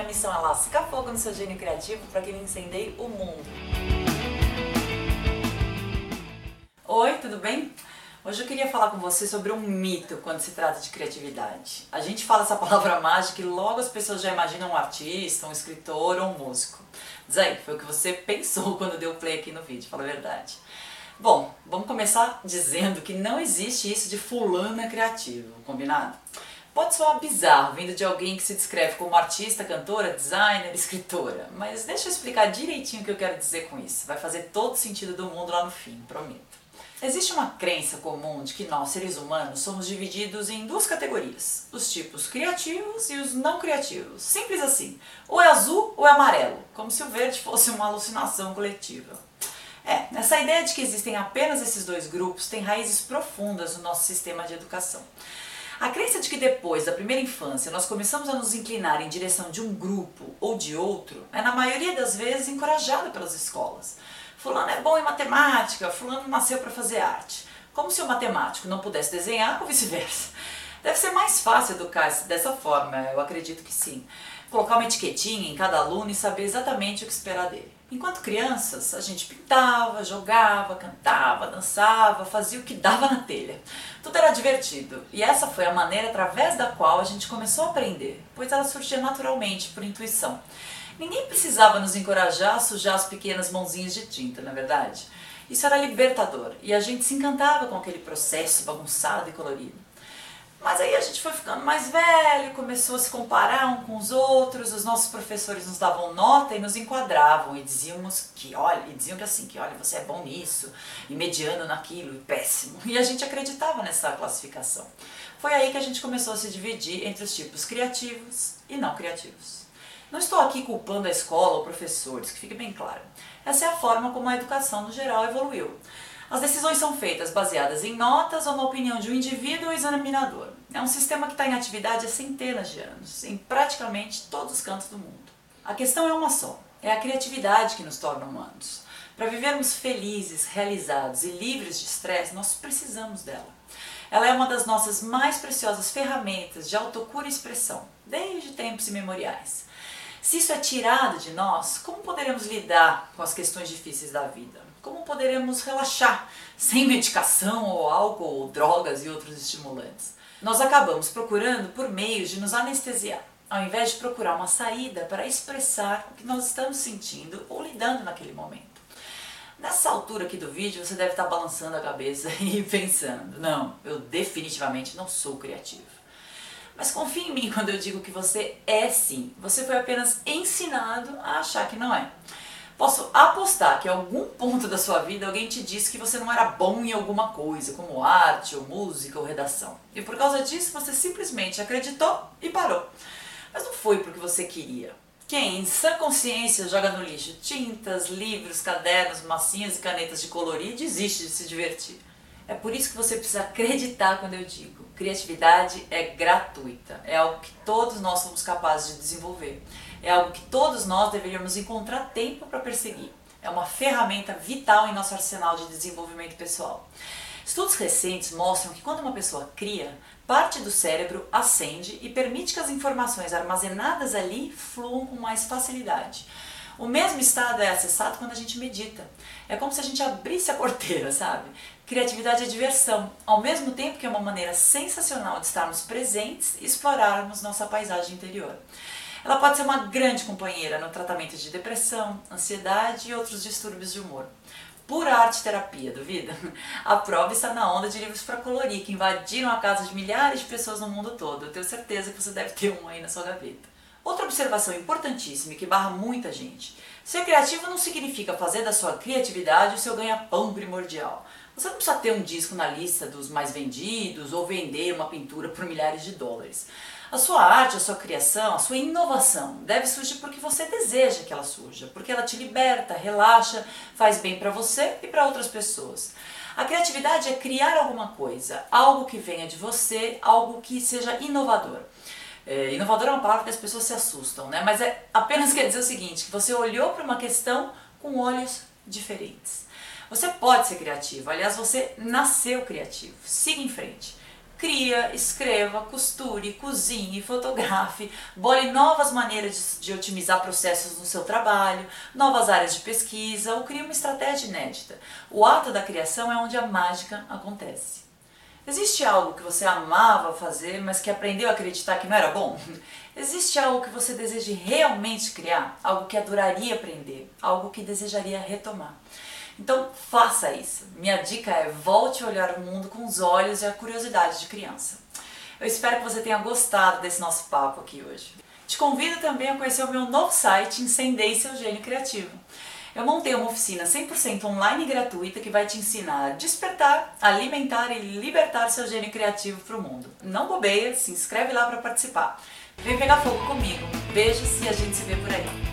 minha missão é lascar fogo no seu gênio criativo para que ele incendeie o mundo. Oi, tudo bem? Hoje eu queria falar com você sobre um mito quando se trata de criatividade. A gente fala essa palavra mágica e logo as pessoas já imaginam um artista, um escritor ou um músico. Diz aí, foi o que você pensou quando deu play aqui no vídeo, fala a verdade. Bom, vamos começar dizendo que não existe isso de fulana criativo, combinado? Pode soar bizarro vindo de alguém que se descreve como artista, cantora, designer, escritora, mas deixa eu explicar direitinho o que eu quero dizer com isso. Vai fazer todo sentido do mundo lá no fim, prometo. Existe uma crença comum de que nós, seres humanos, somos divididos em duas categorias: os tipos criativos e os não criativos. Simples assim. Ou é azul ou é amarelo, como se o verde fosse uma alucinação coletiva. É, essa ideia de que existem apenas esses dois grupos tem raízes profundas no nosso sistema de educação. A crença de que depois da primeira infância nós começamos a nos inclinar em direção de um grupo ou de outro é, na maioria das vezes, encorajada pelas escolas. Fulano é bom em matemática, Fulano nasceu para fazer arte. Como se o matemático não pudesse desenhar ou vice-versa. Deve ser mais fácil educar dessa forma, eu acredito que sim. Colocar uma etiquetinha em cada aluno e saber exatamente o que esperar dele. Enquanto crianças, a gente pintava, jogava, cantava, dançava, fazia o que dava na telha. Tudo era divertido e essa foi a maneira através da qual a gente começou a aprender, pois ela surgia naturalmente, por intuição. Ninguém precisava nos encorajar a sujar as pequenas mãozinhas de tinta, na é verdade. Isso era libertador e a gente se encantava com aquele processo bagunçado e colorido. Mas aí a gente foi ficando mais velho, começou a se comparar um com os outros, os nossos professores nos davam nota e nos enquadravam e dizíamos que, olha, e diziam que assim, que olha, você é bom nisso, e mediano naquilo, e péssimo. E a gente acreditava nessa classificação. Foi aí que a gente começou a se dividir entre os tipos criativos e não criativos. Não estou aqui culpando a escola ou professores, que fique bem claro. Essa é a forma como a educação no geral evoluiu. As decisões são feitas baseadas em notas ou na opinião de um indivíduo ou examinador. É um sistema que está em atividade há centenas de anos, em praticamente todos os cantos do mundo. A questão é uma só: é a criatividade que nos torna humanos. Para vivermos felizes, realizados e livres de estresse, nós precisamos dela. Ela é uma das nossas mais preciosas ferramentas de autocura e expressão, desde tempos imemoriais. Se isso é tirado de nós, como poderemos lidar com as questões difíceis da vida? Como poderemos relaxar sem medicação ou álcool ou drogas e outros estimulantes? Nós acabamos procurando por meios de nos anestesiar, ao invés de procurar uma saída para expressar o que nós estamos sentindo ou lidando naquele momento. Nessa altura aqui do vídeo, você deve estar balançando a cabeça e pensando: não, eu definitivamente não sou criativo. Mas confie em mim quando eu digo que você é sim. Você foi apenas ensinado a achar que não é. Posso apostar que em algum ponto da sua vida alguém te disse que você não era bom em alguma coisa, como arte, ou música, ou redação. E por causa disso você simplesmente acreditou e parou. Mas não foi porque você queria. Quem, em sã consciência, joga no lixo tintas, livros, cadernos, massinhas e canetas de colorir e desiste de se divertir. É por isso que você precisa acreditar quando eu digo: criatividade é gratuita, é algo que todos nós somos capazes de desenvolver, é algo que todos nós deveríamos encontrar tempo para perseguir. É uma ferramenta vital em nosso arsenal de desenvolvimento pessoal. Estudos recentes mostram que quando uma pessoa cria, parte do cérebro acende e permite que as informações armazenadas ali fluam com mais facilidade. O mesmo estado é acessado quando a gente medita. É como se a gente abrisse a porteira, sabe? Criatividade é diversão, ao mesmo tempo que é uma maneira sensacional de estarmos presentes e explorarmos nossa paisagem interior. Ela pode ser uma grande companheira no tratamento de depressão, ansiedade e outros distúrbios de humor. Pura arte terapia, duvida? A prova está na onda de livros para colorir que invadiram a casa de milhares de pessoas no mundo todo. Eu tenho certeza que você deve ter um aí na sua gaveta. Outra observação importantíssima e que barra muita gente: ser criativo não significa fazer da sua criatividade o seu ganha-pão primordial. Você não precisa ter um disco na lista dos mais vendidos ou vender uma pintura por milhares de dólares. A sua arte, a sua criação, a sua inovação deve surgir porque você deseja que ela surja, porque ela te liberta, relaxa, faz bem para você e para outras pessoas. A criatividade é criar alguma coisa, algo que venha de você, algo que seja inovador. É, inovador é uma palavra que as pessoas se assustam, né? Mas é apenas quer dizer o seguinte, que você olhou para uma questão com olhos diferentes. Você pode ser criativo, aliás, você nasceu criativo. Siga em frente. Cria, escreva, costure, cozinhe, fotografe, bole novas maneiras de, de, otimizar processos no seu trabalho, novas áreas de pesquisa ou crie uma estratégia inédita. O ato da criação é onde a mágica acontece. Existe algo que você amava fazer, mas que aprendeu a acreditar que não era bom? Existe algo que você deseja realmente criar? Algo que adoraria aprender? Algo que desejaria retomar? Então faça isso. Minha dica é volte a olhar o mundo com os olhos e a curiosidade de criança. Eu espero que você tenha gostado desse nosso papo aqui hoje. Te convido também a conhecer o meu novo site Incendei Seu Gênio Criativo. Eu montei uma oficina 100% online e gratuita que vai te ensinar a despertar, alimentar e libertar seu gênio criativo para o mundo. Não bobeia, se inscreve lá para participar. Vem pegar fogo comigo. Beijos e a gente se vê por aí.